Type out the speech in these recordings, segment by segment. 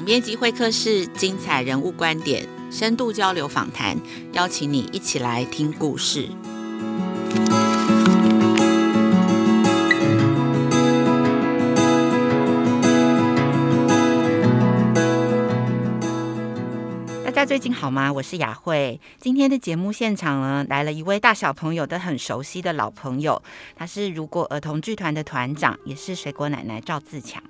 总编辑会客室，精彩人物观点，深度交流访谈，邀请你一起来听故事。大家最近好吗？我是雅慧。今天的节目现场呢，来了一位大小朋友都很熟悉的老朋友，他是如果儿童剧团的团长，也是水果奶奶赵自强。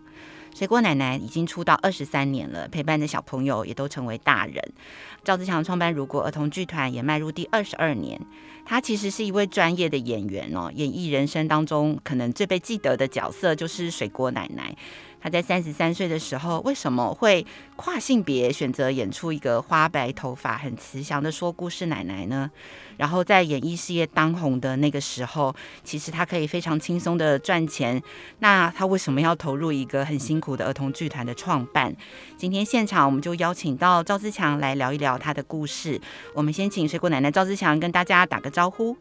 水果奶奶已经出道二十三年了，陪伴的小朋友也都成为大人。赵志强创办如果儿童剧团也迈入第二十二年。他其实是一位专业的演员哦，演艺人生当中可能最被记得的角色就是水果奶奶。他在三十三岁的时候，为什么会跨性别选择演出一个花白头发、很慈祥的说故事奶奶呢？然后在演艺事业当红的那个时候，其实他可以非常轻松的赚钱。那他为什么要投入一个很辛苦的儿童剧团的创办？今天现场我们就邀请到赵自强来聊一聊他的故事。我们先请水果奶奶赵自强跟大家打个招呼。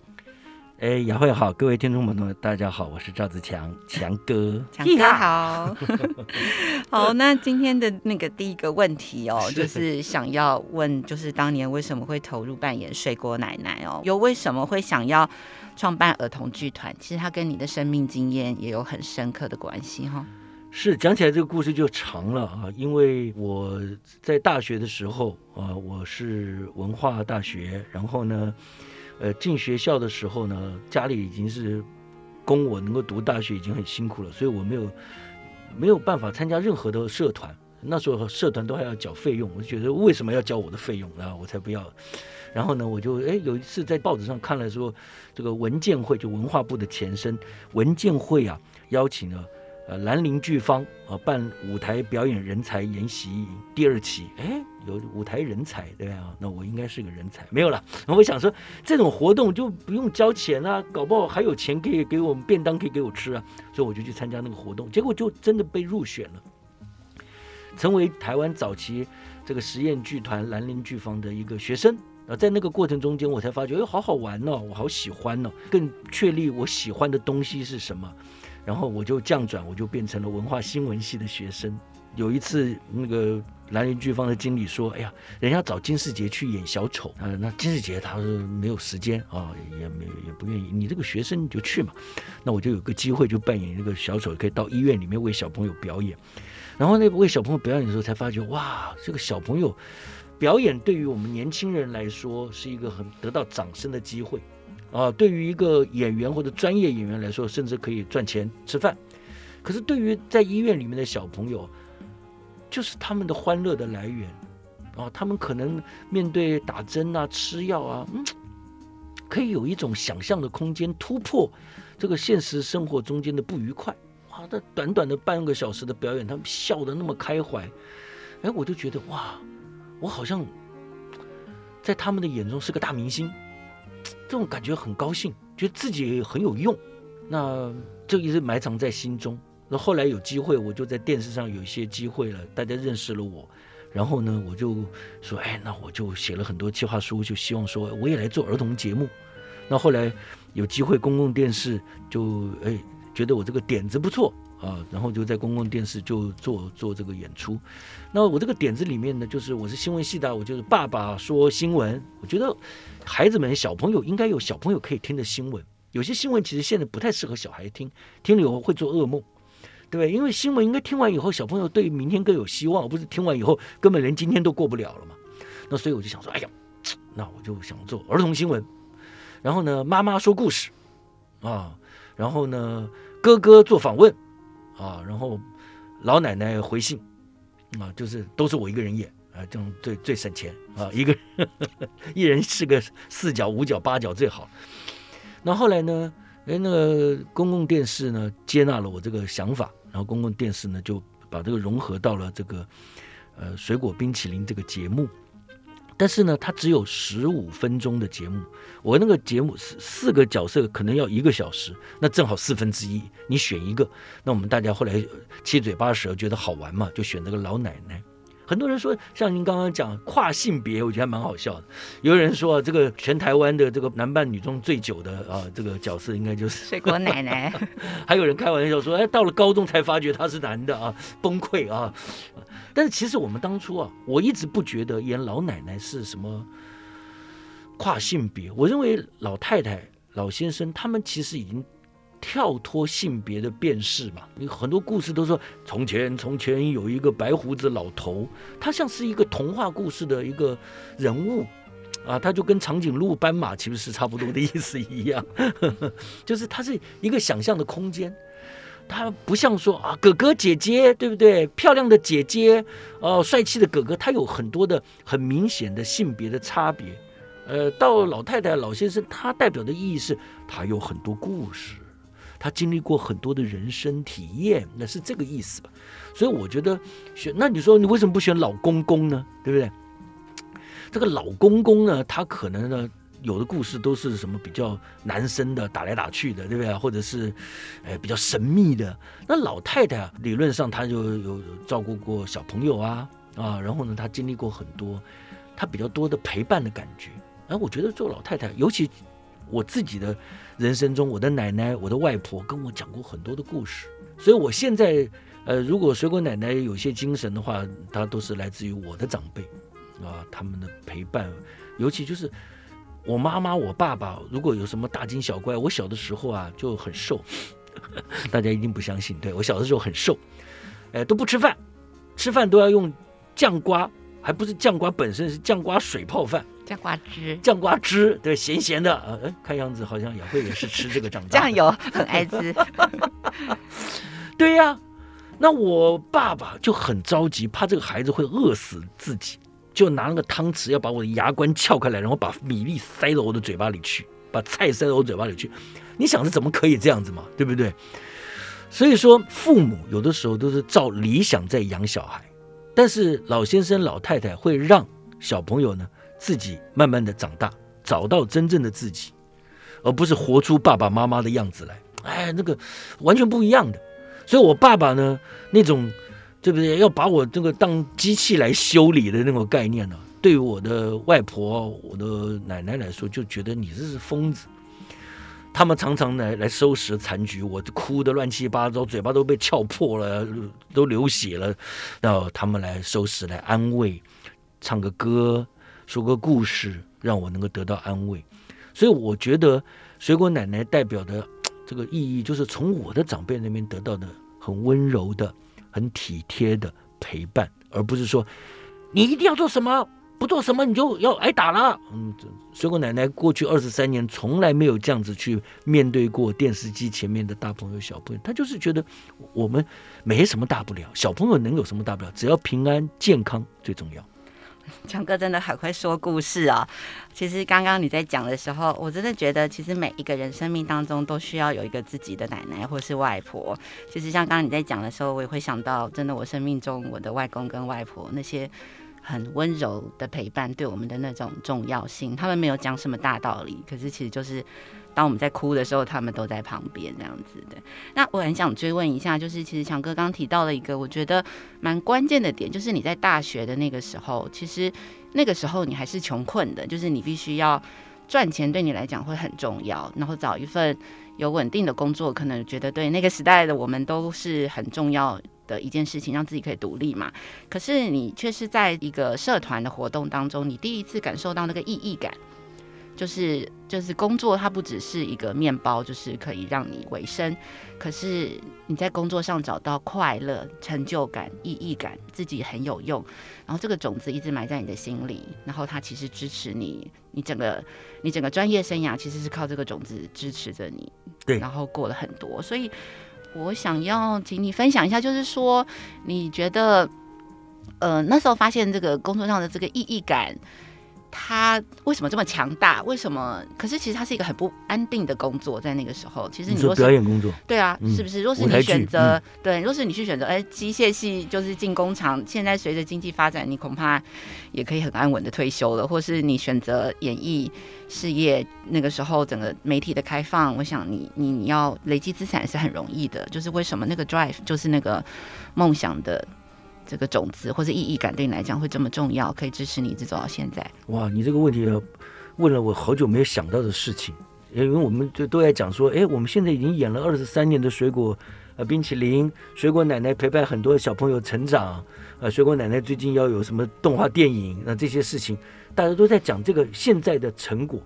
哎，雅慧好，各位听众朋友，大家好，我是赵子强，强哥，强哥好 好，那今天的那个第一个问题哦，就是想要问，就是当年为什么会投入扮演水果奶奶哦？又为什么会想要创办儿童剧团？其实它跟你的生命经验也有很深刻的关系哈、哦。是，讲起来这个故事就长了啊，因为我在大学的时候啊，我是文化大学，然后呢。呃，进学校的时候呢，家里已经是供我能够读大学已经很辛苦了，所以我没有没有办法参加任何的社团。那时候社团都还要缴费用，我就觉得为什么要交我的费用啊？我才不要。然后呢，我就哎有一次在报纸上看了说，这个文建会就文化部的前身文建会啊，邀请了。呃，兰陵剧坊啊，办舞台表演人才研习营第二期，哎，有舞台人才，对啊，那我应该是个人才，没有了。那我想说，这种活动就不用交钱啊，搞不好还有钱可以给我们便当，可以给我吃啊，所以我就去参加那个活动，结果就真的被入选了，成为台湾早期这个实验剧团兰陵剧坊的一个学生啊。在那个过程中间，我才发觉，哎，好好玩哦，我好喜欢哦，更确立我喜欢的东西是什么。然后我就降转，我就变成了文化新闻系的学生。有一次，那个兰陵剧坊的经理说：“哎呀，人家找金世杰去演小丑，啊，那金世杰他说没有时间啊，也没也不愿意。你这个学生你就去嘛。那我就有个机会，就扮演那个小丑，可以到医院里面为小朋友表演。然后那为小朋友表演的时候，才发觉哇，这个小朋友表演对于我们年轻人来说是一个很得到掌声的机会。”啊，对于一个演员或者专业演员来说，甚至可以赚钱吃饭。可是对于在医院里面的小朋友，就是他们的欢乐的来源。啊，他们可能面对打针啊、吃药啊，嗯，可以有一种想象的空间，突破这个现实生活中间的不愉快。哇，那短短的半个小时的表演，他们笑得那么开怀。哎，我就觉得哇，我好像在他们的眼中是个大明星。这种感觉很高兴，觉得自己很有用，那这一直埋藏在心中。那后来有机会，我就在电视上有一些机会了，大家认识了我，然后呢，我就说，哎，那我就写了很多计划书，就希望说我也来做儿童节目。那后来有机会，公共电视就哎觉得我这个点子不错。啊，然后就在公共电视就做做这个演出。那我这个点子里面呢，就是我是新闻系的，我就是爸爸说新闻。我觉得孩子们、小朋友应该有小朋友可以听的新闻。有些新闻其实现在不太适合小孩听，听了以后会做噩梦，对对？因为新闻应该听完以后，小朋友对明天更有希望，不是听完以后根本连今天都过不了了嘛。那所以我就想说，哎呀，那我就想做儿童新闻。然后呢，妈妈说故事啊，然后呢，哥哥做访问。啊，然后老奶奶回信，啊，就是都是我一个人演啊，这种最最省钱啊，一个呵呵 一人是个四角五角八角最好。那后来呢，哎，那个公共电视呢接纳了我这个想法，然后公共电视呢就把这个融合到了这个呃水果冰淇淋这个节目。但是呢，它只有十五分钟的节目，我那个节目四四个角色可能要一个小时，那正好四分之一，你选一个。那我们大家后来七嘴八舌觉得好玩嘛，就选那个老奶奶。很多人说，像您刚刚讲跨性别，我觉得还蛮好笑的。有人说，啊这个全台湾的这个男扮女装最久的啊，这个角色应该就是水果奶奶。还有人开玩笑说，哎，到了高中才发觉他是男的啊，崩溃啊。但是其实我们当初啊，我一直不觉得演老奶奶是什么跨性别。我认为老太太、老先生他们其实已经。跳脱性别的辨识嘛，你很多故事都说，从前从前有一个白胡子老头，他像是一个童话故事的一个人物啊，他就跟长颈鹿、斑马其实是差不多的意思一样，就是他是一个想象的空间，他不像说啊哥哥姐姐对不对？漂亮的姐姐哦，帅气的哥哥，他有很多的很明显的性别的差别。呃，到老太太、老先生，他代表的意义是，他有很多故事。他经历过很多的人生体验，那是这个意思吧？所以我觉得选，那你说你为什么不选老公公呢？对不对？这个老公公呢，他可能呢有的故事都是什么比较男生的打来打去的，对不对？或者是呃比较神秘的。那老太太啊，理论上她就有照顾过小朋友啊啊，然后呢，她经历过很多，她比较多的陪伴的感觉。而我觉得做老太太，尤其我自己的。人生中，我的奶奶、我的外婆跟我讲过很多的故事，所以我现在，呃，如果水果奶奶有些精神的话，她都是来自于我的长辈，啊，他们的陪伴，尤其就是我妈妈、我爸爸，如果有什么大惊小怪，我小的时候啊就很瘦，大家一定不相信，对，我小的时候很瘦，哎，都不吃饭，吃饭都要用酱瓜，还不是酱瓜本身，是酱瓜水泡饭。酱瓜汁，酱瓜汁，对，咸咸的，呃，看样子好像雅慧也是吃这个长大的。酱油很爱吃，对呀、啊。那我爸爸就很着急，怕这个孩子会饿死自己，就拿那个汤匙要把我的牙关撬开来，然后把米粒塞到我的嘴巴里去，把菜塞到我嘴巴里去。你想着怎么可以这样子嘛？对不对？所以说，父母有的时候都是照理想在养小孩，但是老先生、老太太会让小朋友呢。自己慢慢的长大，找到真正的自己，而不是活出爸爸妈妈的样子来。哎，那个完全不一样的。所以我爸爸呢，那种对不对？要把我这个当机器来修理的那种概念呢，对于我的外婆、我的奶奶来说，就觉得你这是疯子。他们常常来来收拾残局，我哭得乱七八糟，嘴巴都被撬破了，都流血了。然后他们来收拾，来安慰，唱个歌。说个故事，让我能够得到安慰，所以我觉得水果奶奶代表的这个意义，就是从我的长辈那边得到的很温柔的、很体贴的陪伴，而不是说你一定要做什么，不做什么你就要挨打了。嗯，水果奶奶过去二十三年从来没有这样子去面对过电视机前面的大朋友、小朋友，她就是觉得我们没什么大不了，小朋友能有什么大不了？只要平安健康最重要。强哥真的很会说故事啊！其实刚刚你在讲的时候，我真的觉得，其实每一个人生命当中都需要有一个自己的奶奶或是外婆。其实像刚刚你在讲的时候，我也会想到，真的我生命中我的外公跟外婆那些很温柔的陪伴，对我们的那种重要性。他们没有讲什么大道理，可是其实就是。当我们在哭的时候，他们都在旁边这样子的。那我很想追问一下，就是其实强哥刚刚提到了一个我觉得蛮关键的点，就是你在大学的那个时候，其实那个时候你还是穷困的，就是你必须要赚钱，对你来讲会很重要，然后找一份有稳定的工作，可能觉得对那个时代的我们都是很重要的一件事情，让自己可以独立嘛。可是你却是在一个社团的活动当中，你第一次感受到那个意义感。就是就是工作，它不只是一个面包，就是可以让你维生。可是你在工作上找到快乐、成就感、意义感，自己很有用。然后这个种子一直埋在你的心里，然后它其实支持你，你整个你整个专业生涯其实是靠这个种子支持着你。对，然后过了很多。所以我想要请你分享一下，就是说你觉得，呃，那时候发现这个工作上的这个意义感。他为什么这么强大？为什么？可是其实他是一个很不安定的工作，在那个时候，其实你说，表演工作，对啊，嗯、是不是？若是你选择，嗯、对，若是你去选择，哎，机械系就是进工厂。现在随着经济发展，你恐怕也可以很安稳的退休了。或是你选择演艺事业，那个时候整个媒体的开放，我想你你你要累积资产是很容易的。就是为什么那个 drive，就是那个梦想的。这个种子或者意义感对你来讲会这么重要，可以支持你一直走到现在？哇，你这个问题问了我好久没有想到的事情，因为我们就都在讲说，哎，我们现在已经演了二十三年的水果呃冰淇淋，水果奶奶陪伴很多小朋友成长，呃，水果奶奶最近要有什么动画电影，那这些事情大家都在讲这个现在的成果。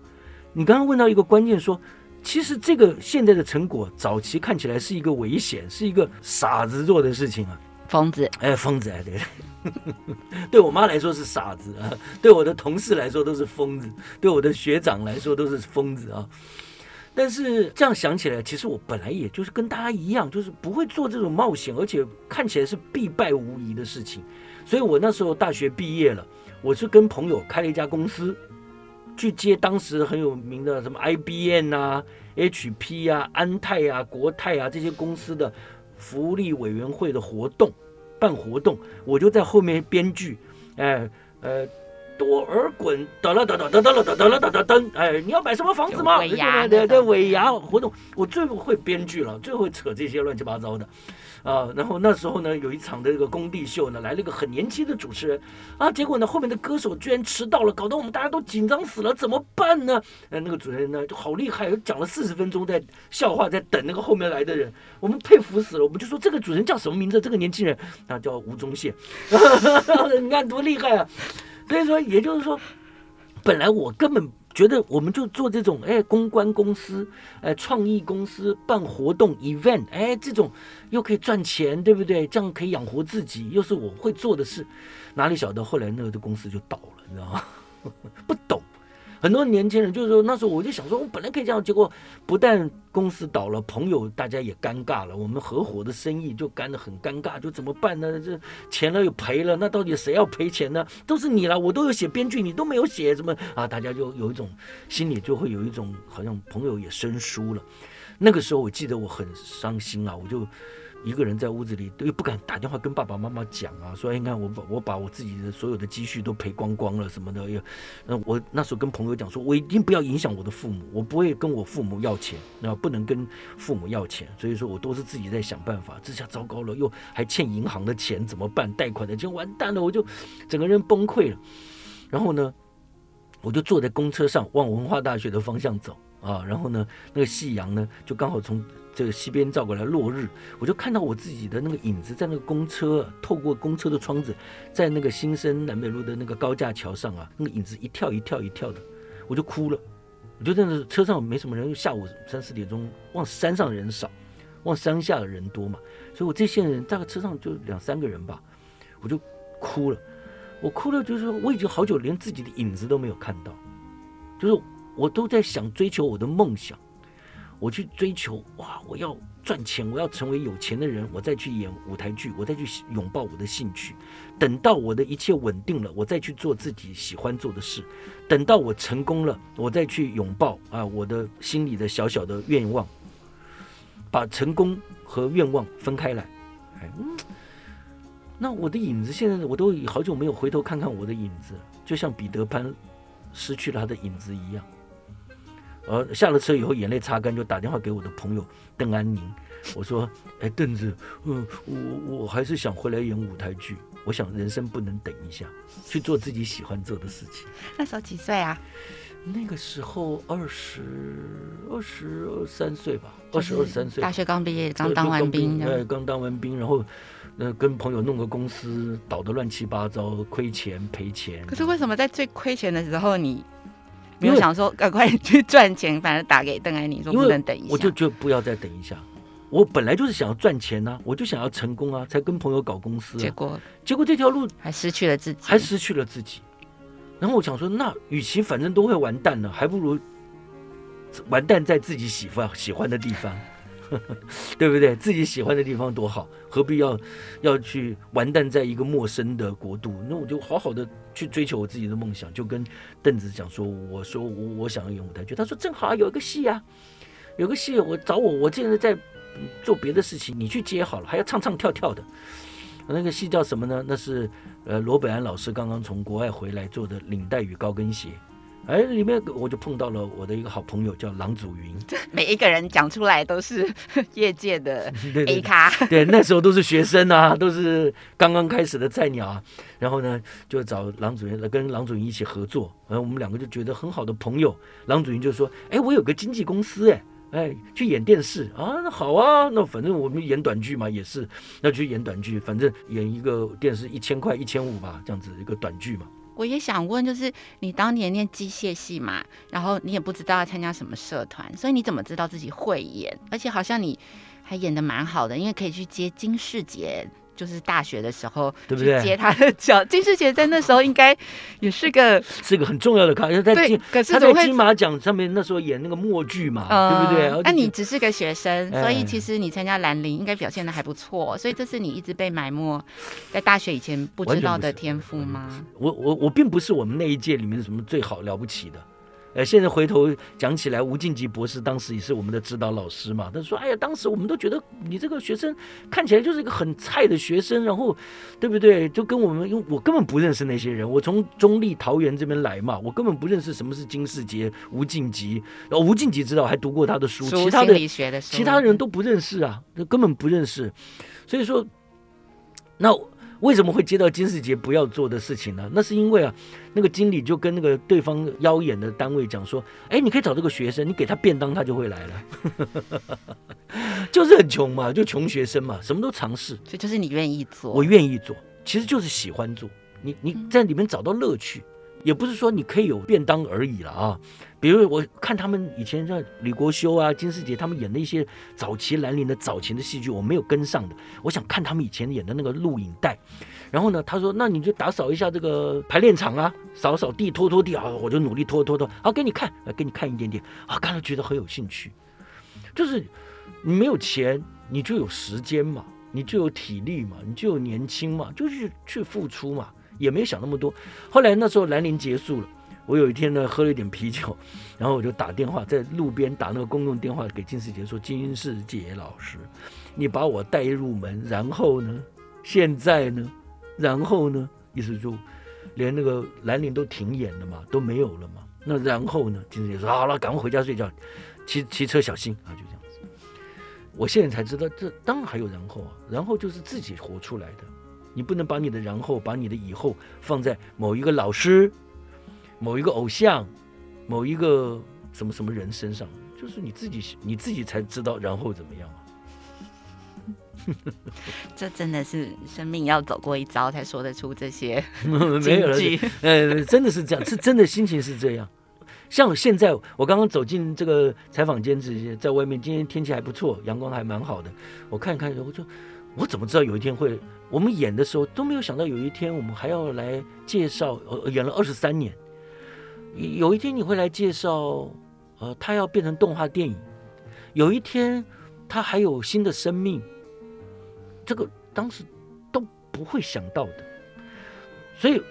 你刚刚问到一个关键说。其实这个现在的成果，早期看起来是一个危险，是一个傻子做的事情啊，疯子，哎，疯子，哎，对，对我妈来说是傻子啊，对我的同事来说都是疯子，对我的学长来说都是疯子啊。但是这样想起来，其实我本来也就是跟大家一样，就是不会做这种冒险，而且看起来是必败无疑的事情。所以我那时候大学毕业了，我是跟朋友开了一家公司。去接当时很有名的什么 IBM 啊、HP 啊、安泰啊、国泰啊这些公司的福利委员会的活动，办活动，我就在后面编剧，哎呃。多尔衮，哒啦哒哒哒哒啦哒哒啦哒哒噔，哎，你要买什么房子吗？尾牙，对对，尾牙活动，我最会编剧了，最会扯这些乱七八糟的，啊，然后那时候呢，有一场的这个工地秀呢，来了一个很年轻的主持人，啊，结果呢，后面的歌手居然迟到了，搞得我们大家都紧张死了，怎么办呢？呃，那个主持人呢就好厉害，讲了四十分钟在笑话，在等那个后面来的人，我们佩服死了，我们就说这个主持人叫什么名字？这个年轻人啊叫吴宗宪，你看多厉害啊！所以说，也就是说，本来我根本觉得我们就做这种哎公关公司，哎创意公司办活动 event，哎这种又可以赚钱，对不对？这样可以养活自己，又是我会做的事，哪里晓得后来那个公司就倒了，你知道吗？不懂。很多年轻人就是说，那时候我就想说，我本来可以这样，结果不但公司倒了，朋友大家也尴尬了，我们合伙的生意就干得很尴尬，就怎么办呢？这钱了又赔了，那到底谁要赔钱呢？都是你了，我都有写编剧，你都没有写，什么啊？大家就有一种心里就会有一种好像朋友也生疏了。那个时候我记得我很伤心啊，我就。一个人在屋子里又不敢打电话跟爸爸妈妈讲啊，说，哎，你看我把我把我自己的所有的积蓄都赔光光了什么的，又，那我那时候跟朋友讲说，我一定不要影响我的父母，我不会跟我父母要钱，那不能跟父母要钱，所以说我都是自己在想办法。这下糟糕了，又还欠银行的钱怎么办？贷款的钱完蛋了，我就整个人崩溃了。然后呢，我就坐在公车上往文化大学的方向走啊，然后呢，那个夕阳呢就刚好从。这个西边照过来落日，我就看到我自己的那个影子在那个公车，透过公车的窗子，在那个新生南北路的那个高架桥上啊，那个影子一跳一跳一跳的，我就哭了。我就在那车上没什么人，下午三四点钟，往山上人少，往山下的人多嘛，所以我这些人大概车上就两三个人吧，我就哭了。我哭了，就是我已经好久连自己的影子都没有看到，就是我都在想追求我的梦想。我去追求哇！我要赚钱，我要成为有钱的人，我再去演舞台剧，我再去拥抱我的兴趣。等到我的一切稳定了，我再去做自己喜欢做的事。等到我成功了，我再去拥抱啊我的心里的小小的愿望，把成功和愿望分开来。嗯，那我的影子现在我都好久没有回头看看我的影子，就像彼得潘失去了他的影子一样。呃，下了车以后，眼泪擦干，就打电话给我的朋友邓安宁。我说：“哎，邓子，嗯，我我还是想回来演舞台剧。我想人生不能等一下，去做自己喜欢做的事情。”那时候几岁啊？那个时候二十二十二三岁吧，二十二三岁。大学刚毕业，刚当完兵。哎，刚当完兵，然后，呃，跟朋友弄个公司，倒得乱七八糟，亏钱赔钱。可是为什么在最亏钱的时候你？没有想说赶快 去赚钱，反正打给邓安宁说不能等一下，我就觉得不要再等一下。我本来就是想要赚钱呐、啊，我就想要成功啊，才跟朋友搞公司、啊。结果结果这条路还失去了自己，还失去了自己。然后我想说，那与其反正都会完蛋了，还不如完蛋在自己喜欢喜欢的地方。对不对？自己喜欢的地方多好，何必要要去完蛋在一个陌生的国度？那我就好好的去追求我自己的梦想。就跟邓子讲说，我说我我想要演舞台剧，他说正好有一个戏啊，有个戏我找我，我现在在做别的事情，你去接好了，还要唱唱跳跳的。那个戏叫什么呢？那是呃罗本安老师刚刚从国外回来做的《领带与高跟鞋》哎，里面我就碰到了我的一个好朋友叫郎祖云。每一个人讲出来都是业界的 A 咖。对，那时候都是学生啊，都是刚刚开始的菜鸟啊。然后呢，就找郎祖筠来跟郎祖筠一起合作。然后我们两个就觉得很好的朋友。郎祖筠就说：“哎，我有个经纪公司，哎，哎，去演电视啊，那好啊，那反正我们演短剧嘛，也是，那就去演短剧，反正演一个电视一千块、一千五吧，这样子一个短剧嘛。”我也想问，就是你当年念机械系嘛，然后你也不知道要参加什么社团，所以你怎么知道自己会演？而且好像你还演得蛮好的，因为可以去接金世杰。就是大学的时候，对不对？接他的脚，金世杰在那时候应该也是个 是个很重要的咖，在金，可是他在金马奖上面那时候演那个默剧嘛，嗯、对不对？那、啊、你只是个学生，所以其实你参加兰陵应该表现的还不错，所以这是你一直被埋没在大学以前不知道的天赋吗？我我我并不是我们那一届里面什么最好了不起的。呃，现在回头讲起来，吴静吉博士当时也是我们的指导老师嘛。他说：“哎呀，当时我们都觉得你这个学生看起来就是一个很菜的学生，然后，对不对？就跟我们，因为我根本不认识那些人，我从中立桃园这边来嘛，我根本不认识什么是金世杰、吴静吉。然后吴静吉知道，还读过他的书，其他的，的其他人都不认识啊，根本不认识。所以说，那。”为什么会接到金世杰不要做的事情呢？那是因为啊，那个经理就跟那个对方邀演的单位讲说：“哎，你可以找这个学生，你给他便当，他就会来了。”就是很穷嘛，就穷学生嘛，什么都尝试。所以就是你愿意做，我愿意做，其实就是喜欢做。你你在里面找到乐趣。也不是说你可以有便当而已了啊，比如我看他们以前像李国修啊、金士杰他们演的一些早期兰陵的早期的戏剧，我没有跟上的，我想看他们以前演的那个录影带。然后呢，他说：“那你就打扫一下这个排练场啊，扫扫地、拖拖地啊。”我就努力拖拖拖，好给你看，给你看一点点啊，看了觉得很有兴趣。就是你没有钱，你就有时间嘛，你就有体力嘛，你就有年轻嘛，就是去付出嘛。也没有想那么多。后来那时候兰陵结束了，我有一天呢喝了一点啤酒，然后我就打电话在路边打那个公共电话给金世杰说：“金世杰老师，你把我带入门，然后呢？现在呢？然后呢？意思就连那个兰陵都停演了嘛，都没有了嘛。那然后呢？金世杰说：好了，赶快回家睡觉，骑骑车小心啊！就这样子。我现在才知道，这当然还有然后啊，然后就是自己活出来的。”你不能把你的然后，把你的以后放在某一个老师、某一个偶像、某一个什么什么人身上，就是你自己，你自己才知道然后怎么样啊。这真的是生命要走过一遭才说得出这些 没有了，呃，真的是这样，是真的心情是这样。像现在我刚刚走进这个采访间，这些在外面，今天天气还不错，阳光还蛮好的，我看一看，我说。我怎么知道有一天会？我们演的时候都没有想到有一天我们还要来介绍。呃，演了二十三年，有一天你会来介绍，呃，他要变成动画电影。有一天他还有新的生命，这个当时都不会想到的。所以，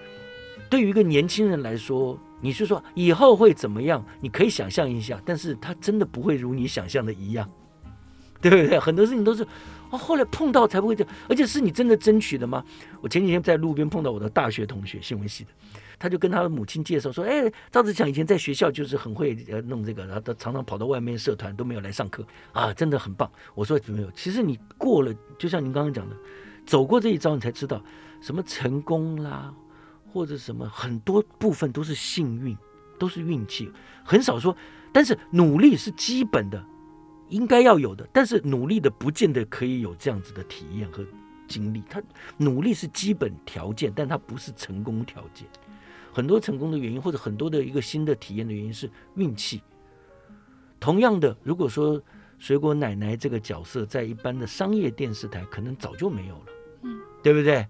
对于一个年轻人来说，你是说以后会怎么样？你可以想象一下，但是他真的不会如你想象的一样，对不对？很多事情都是。哦，后来碰到才不会这样，而且是你真的争取的吗？我前几天在路边碰到我的大学同学，新闻系的，他就跟他的母亲介绍说：“哎，赵自强以前在学校就是很会呃弄这个，然后他常常跑到外面社团都没有来上课啊，真的很棒。”我说：“没有，其实你过了，就像您刚刚讲的，走过这一遭，你才知道什么成功啦，或者什么很多部分都是幸运，都是运气，很少说，但是努力是基本的。”应该要有的，但是努力的不见得可以有这样子的体验和经历。他努力是基本条件，但他不是成功条件。很多成功的原因，或者很多的一个新的体验的原因是运气。同样的，如果说水果奶奶这个角色在一般的商业电视台，可能早就没有了，嗯，对不对？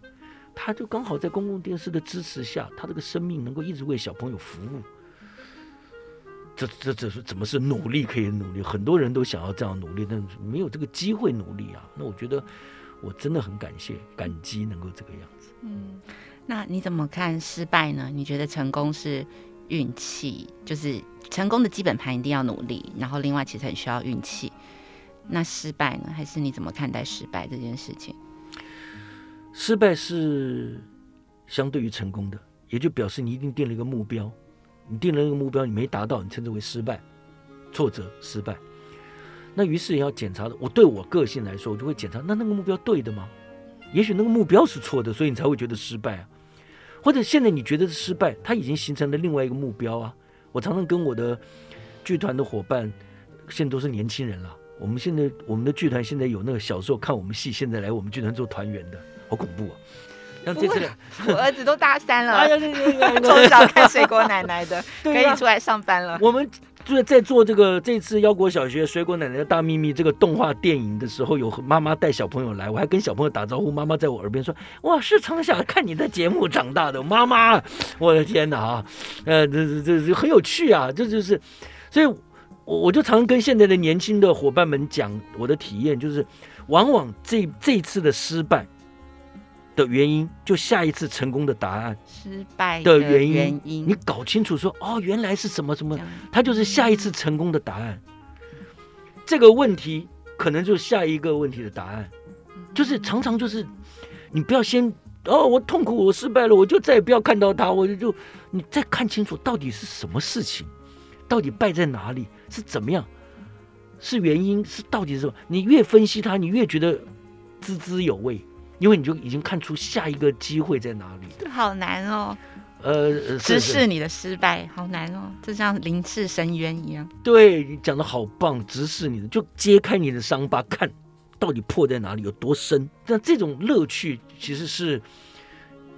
他就刚好在公共电视的支持下，他这个生命能够一直为小朋友服务。这这这是怎么是努力可以努力？很多人都想要这样努力，但是没有这个机会努力啊。那我觉得我真的很感谢、感激能够这个样子。嗯，那你怎么看失败呢？你觉得成功是运气，就是成功的基本盘一定要努力，然后另外其实很需要运气。那失败呢？还是你怎么看待失败这件事情？失败是相对于成功的，也就表示你一定定了一个目标。你定了那个目标，你没达到，你称之为失败、挫折、失败。那于是也要检查的。我对我个性来说，我就会检查，那那个目标对的吗？也许那个目标是错的，所以你才会觉得失败啊。或者现在你觉得是失败，它已经形成了另外一个目标啊。我常常跟我的剧团的伙伴，现在都是年轻人了。我们现在我们的剧团现在有那个小时候看我们戏，现在来我们剧团做团员的，好恐怖啊！像这次，我儿子都大三了，从小 看水果奶奶的，可以出来上班了。我们就在做这个这次腰果小学水果奶奶的大秘密这个动画电影的时候，有妈妈带小朋友来，我还跟小朋友打招呼，妈妈在我耳边说：“哇，是从小看你的节目长大的妈妈。”我的天哪啊，呃，这这这很有趣啊，这就是，所以我我就常跟现在的年轻的伙伴们讲我的体验，就是往往这这次的失败。的原因，就下一次成功的答案。失败的原因，你搞清楚说，哦，原来是什么什么，它就是下一次成功的答案。这个问题可能就是下一个问题的答案，就是常常就是，你不要先哦，我痛苦，我失败了，我就再也不要看到它，我就就你再看清楚到底是什么事情，到底败在哪里，是怎么样，是原因，是到底是什么？你越分析它，你越觉得滋滋有味。因为你就已经看出下一个机会在哪里，好难哦。呃，直视你的失败，好难哦，就像临视深渊一样。对，你讲的好棒，直视你的，就揭开你的伤疤，看到底破在哪里，有多深。但这种乐趣其实是。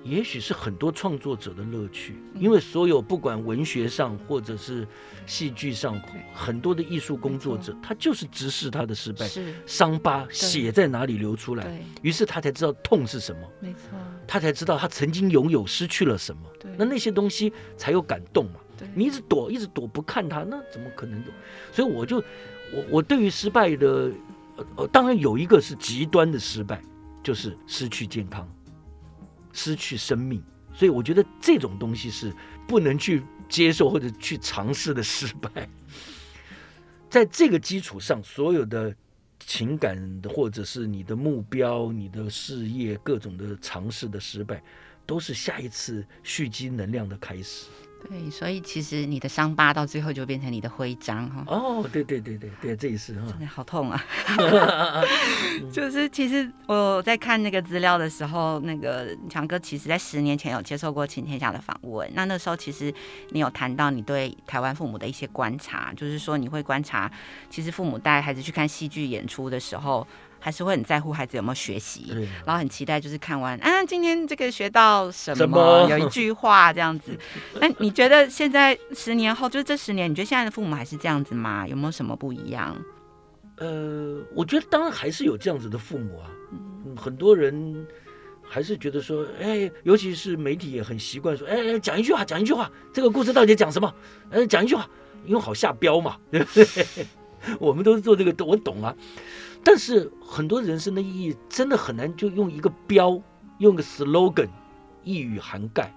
也许是很多创作者的乐趣，因为所有不管文学上或者是戏剧上，很多的艺术工作者，他就是直视他的失败，伤疤血在哪里流出来，于是他才知道痛是什么，没错，他才知道他曾经拥有失去了什么，那那些东西才有感动嘛。你一直躲，一直躲不看他，那怎么可能有？所以我就我我对于失败的，呃，当然有一个是极端的失败，就是失去健康。失去生命，所以我觉得这种东西是不能去接受或者去尝试的失败。在这个基础上，所有的情感的或者是你的目标、你的事业各种的尝试的失败，都是下一次蓄积能量的开始。对，所以其实你的伤疤到最后就变成你的徽章哈。哦，对对对对对，这也是哈，真的好痛啊！就是其实我在看那个资料的时候，那个强哥其实在十年前有接受过《晴天下》的访问。那那时候其实你有谈到你对台湾父母的一些观察，就是说你会观察，其实父母带孩子去看戏剧演出的时候。还是会很在乎孩子有没有学习，然后很期待就是看完啊，今天这个学到什么？有一句话这样子。那你觉得现在十年后，就是这十年，你觉得现在的父母还是这样子吗？有没有什么不一样？呃，我觉得当然还是有这样子的父母啊。嗯，很多人还是觉得说，哎，尤其是媒体也很习惯说，哎，讲一句话，讲一句话，这个故事到底讲什么？哎，讲一句话，因为好下标嘛，对不对？我们都是做这个，我懂啊。但是很多人生的意义真的很难，就用一个标，用个 slogan，一语涵盖，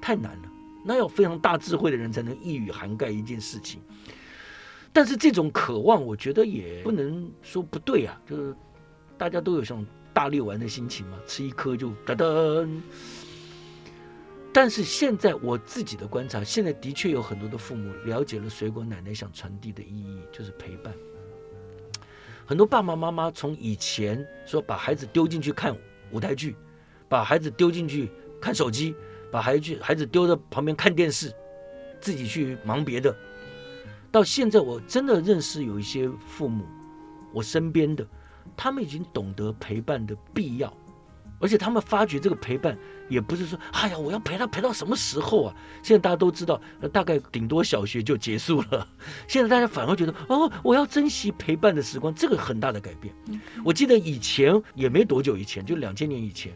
太难了。那要非常大智慧的人才能一语涵盖一件事情。但是这种渴望，我觉得也不能说不对啊，就是大家都有像大力丸的心情嘛，吃一颗就噔噔。但是现在我自己的观察，现在的确有很多的父母了解了水果奶奶想传递的意义，就是陪伴。很多爸爸妈妈从以前说把孩子丢进去看舞台剧，把孩子丢进去看手机，把孩子孩子丢在旁边看电视，自己去忙别的。到现在我真的认识有一些父母，我身边的，他们已经懂得陪伴的必要。而且他们发觉这个陪伴也不是说，哎呀，我要陪他陪到什么时候啊？现在大家都知道，大概顶多小学就结束了。现在大家反而觉得，哦，我要珍惜陪伴的时光，这个很大的改变。我记得以前也没多久以前，就两千年以前，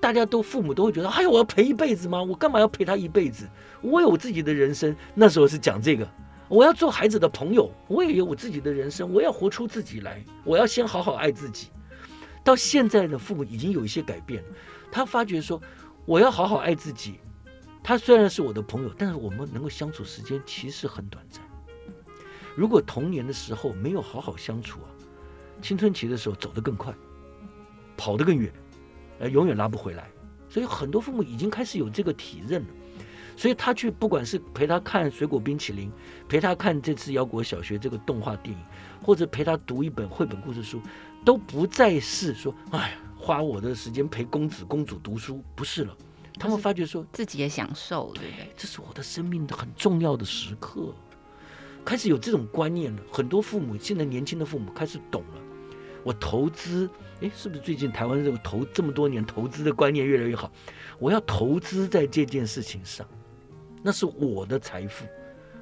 大家都父母都会觉得，哎呀，我要陪一辈子吗？我干嘛要陪他一辈子？我有我自己的人生。那时候是讲这个，我要做孩子的朋友，我也有我自己的人生，我要活出自己来，我要先好好爱自己。到现在的父母已经有一些改变了，他发觉说，我要好好爱自己。他虽然是我的朋友，但是我们能够相处时间其实很短暂。如果童年的时候没有好好相处啊，青春期的时候走得更快，跑得更远，呃，永远拉不回来。所以很多父母已经开始有这个体认了。所以他去不管是陪他看水果冰淇淋，陪他看这次腰果小学这个动画电影，或者陪他读一本绘本故事书，都不再是说，哎呀，花我的时间陪公子公主读书，不是了。他们发觉说自己也享受，对不对？这是我的生命的很重要的时刻，开始有这种观念了。很多父母现在年轻的父母开始懂了，我投资，诶，是不是最近台湾这个投这么多年投资的观念越来越好？我要投资在这件事情上，那是我的财富，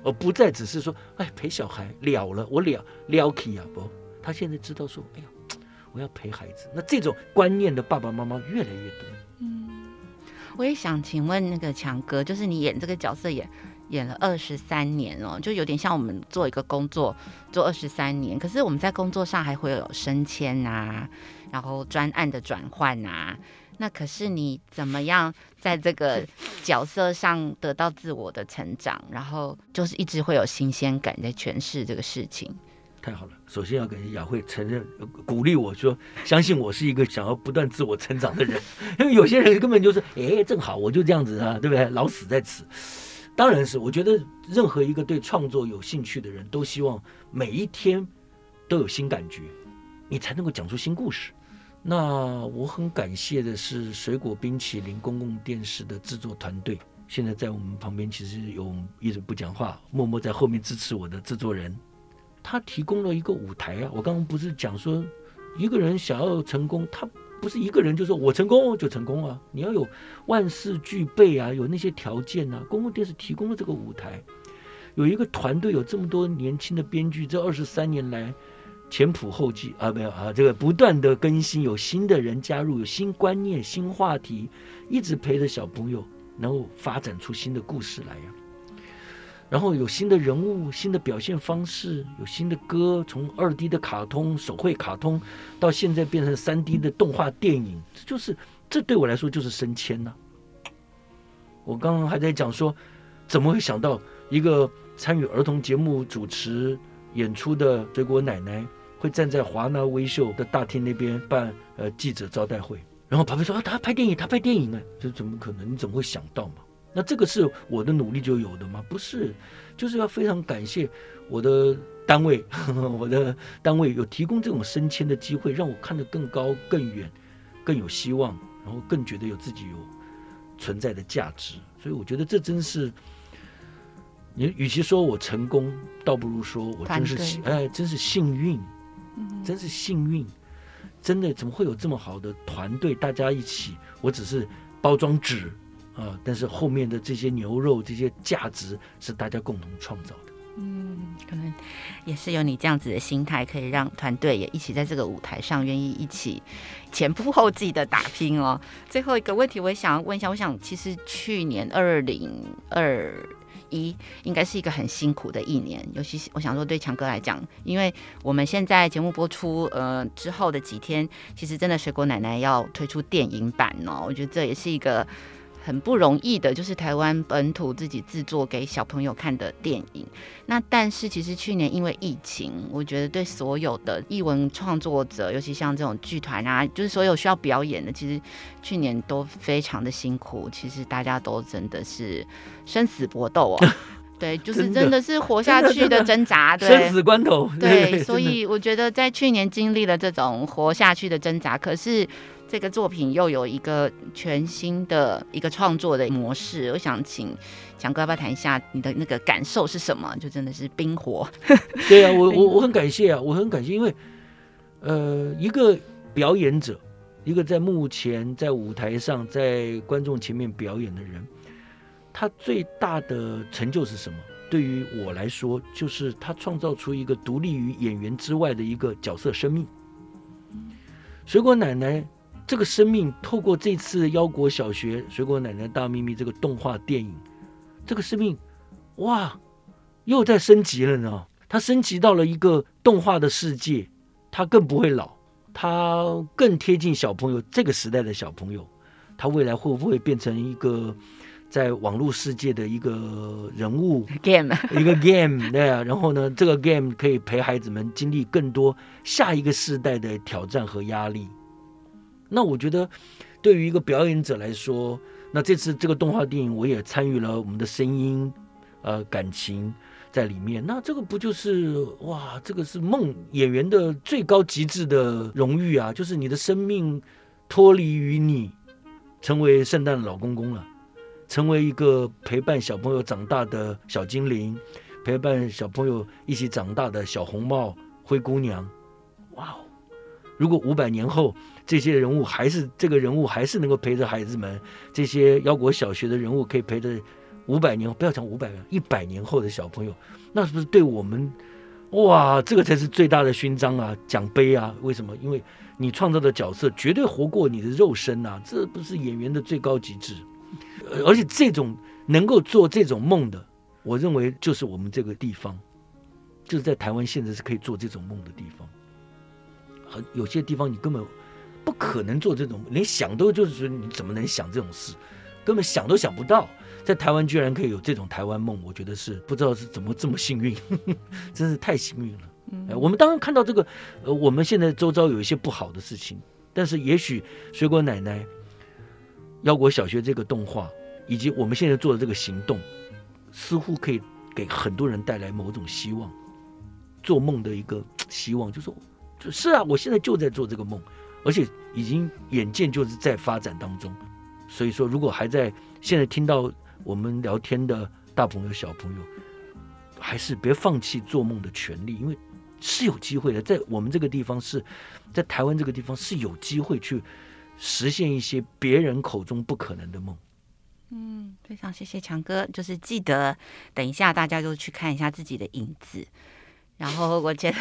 而不再只是说，哎，陪小孩了了，我了了起啊不？他现在知道说，哎呀，我要陪孩子，那这种观念的爸爸妈妈越来越多。嗯我也想请问那个强哥，就是你演这个角色演演了二十三年哦，就有点像我们做一个工作做二十三年，可是我们在工作上还会有升迁啊，然后专案的转换啊，那可是你怎么样在这个角色上得到自我的成长，然后就是一直会有新鲜感在诠释这个事情。太好了，首先要感谢雅慧承认、鼓励我说，相信我是一个想要不断自我成长的人。因为有些人根本就是，哎，正好我就这样子啊，对不对？老死在此。当然是，我觉得任何一个对创作有兴趣的人都希望每一天都有新感觉，你才能够讲出新故事。那我很感谢的是水果冰淇淋公共电视的制作团队，现在在我们旁边其实有一直不讲话，默默在后面支持我的制作人。他提供了一个舞台啊！我刚刚不是讲说，一个人想要成功，他不是一个人就说我成功就成功啊！你要有万事俱备啊，有那些条件啊。公共电视提供了这个舞台，有一个团队，有这么多年轻的编剧，这二十三年来前仆后继啊，没有啊，这个不断的更新，有新的人加入，有新观念、新话题，一直陪着小朋友，能够发展出新的故事来呀、然后有新的人物、新的表现方式，有新的歌，从二 D 的卡通、手绘卡通，到现在变成三 D 的动画电影，这就是这对我来说就是升迁呐、我刚刚还在讲说，怎么会想到一个参与儿童节目主持演出的水果奶奶，会站在华纳威秀的大厅那边办呃记者招待会，然后旁边说啊，他拍电影，他拍电影啊，这怎么可能？你怎么会想到嘛？那这个是我的努力就有的吗？不是，就是要非常感谢我的单位，呵呵，我的单位有提供这种升迁的机会，让我看得更高、更远、更有希望，然后更觉得有自己有存在的价值。所以我觉得这真是，你与其说我成功，倒不如说我真是哎，真是幸运，真是幸运，真的怎么会有这么好的团队，大家一起，我只是包装纸。啊！但是后面的这些牛肉，这些价值是大家共同创造的。嗯，可能也是有你这样子的心态，可以让团队也一起在这个舞台上，愿意一起前仆后继的打拼哦。最后一个问题，我也想要问一下，我想其实去年二零二一应该是一个很辛苦的一年，尤其是我想说对强哥来讲，因为我们现在节目播出呃之后的几天，其实真的水果奶奶要推出电影版哦，我觉得这也是一个。很不容易的，就是台湾本土自己制作给小朋友看的电影。那但是其实去年因为疫情，我觉得对所有的艺文创作者，尤其像这种剧团啊，就是所有需要表演的，其实去年都非常的辛苦。其实大家都真的是生死搏斗哦，对，就是真的是活下去的挣扎，对，生死关头。对，所以我觉得在去年经历了这种活下去的挣扎，可是。这个作品又有一个全新的一个创作的模式，我想请强哥要不要谈一下你的那个感受是什么？就真的是冰火。对啊，我 我我很感谢啊，我很感谢，因为呃，一个表演者，一个在目前在舞台上在观众前面表演的人，他最大的成就是什么？对于我来说，就是他创造出一个独立于演员之外的一个角色生命。水果奶奶。这个生命透过这次腰果小学水果奶奶大秘密这个动画电影，这个生命，哇，又在升级了呢。它升级到了一个动画的世界，它更不会老，它更贴近小朋友这个时代的小朋友。他未来会不会变成一个在网络世界的一个人物？game 一个 game 对啊。然后呢，这个 game 可以陪孩子们经历更多下一个世代的挑战和压力。那我觉得，对于一个表演者来说，那这次这个动画电影我也参与了，我们的声音，呃，感情在里面。那这个不就是哇？这个是梦演员的最高极致的荣誉啊！就是你的生命脱离于你，成为圣诞老公公了，成为一个陪伴小朋友长大的小精灵，陪伴小朋友一起长大的小红帽灰姑娘。哇哦！如果五百年后这些人物还是这个人物还是能够陪着孩子们，这些腰果小学的人物可以陪着五百年，不要讲五百年，一百年后的小朋友，那是不是对我们哇，这个才是最大的勋章啊，奖杯啊？为什么？因为你创造的角色绝对活过你的肉身啊，这不是演员的最高极致。而且这种能够做这种梦的，我认为就是我们这个地方，就是在台湾现在是可以做这种梦的地方。很有些地方你根本不可能做这种，连想都就是说你怎么能想这种事，根本想都想不到，在台湾居然可以有这种台湾梦，我觉得是不知道是怎么这么幸运，呵 呵真是太幸运了。嗯，我们当然看到这个，呃，我们现在周遭有一些不好的事情，但是也许水果奶奶、腰果小学这个动画，以及我们现在做的这个行动，似乎可以给很多人带来某种希望，做梦的一个希望，就是。是啊，我现在就在做这个梦，而且已经眼见就是在发展当中。所以说，如果还在现在听到我们聊天的大朋友、小朋友，还是别放弃做梦的权利，因为是有机会的。在我们这个地方是，在台湾这个地方是有机会去实现一些别人口中不可能的梦。嗯，非常谢谢强哥，就是记得等一下大家就去看一下自己的影子。然后我觉得，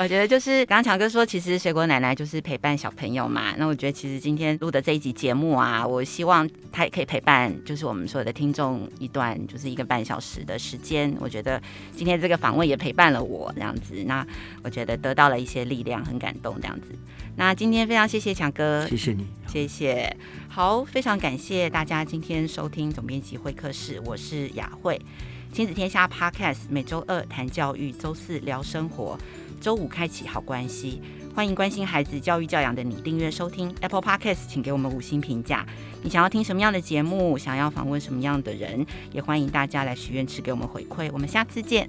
我觉得就是刚刚强哥说，其实水果奶奶就是陪伴小朋友嘛。那我觉得其实今天录的这一集节目啊，我希望他也可以陪伴，就是我们所有的听众一段就是一个半小时的时间。我觉得今天这个访问也陪伴了我这样子，那我觉得得到了一些力量，很感动这样子。那今天非常谢谢强哥，谢谢你，谢谢。好，非常感谢大家今天收听总编辑会客室，我是雅慧。亲子天下 Podcast 每周二谈教育，周四聊生活，周五开启好关系。欢迎关心孩子教育教养的你订阅收听 Apple Podcast，请给我们五星评价。你想要听什么样的节目？想要访问什么样的人？也欢迎大家来许愿池给我们回馈。我们下次见。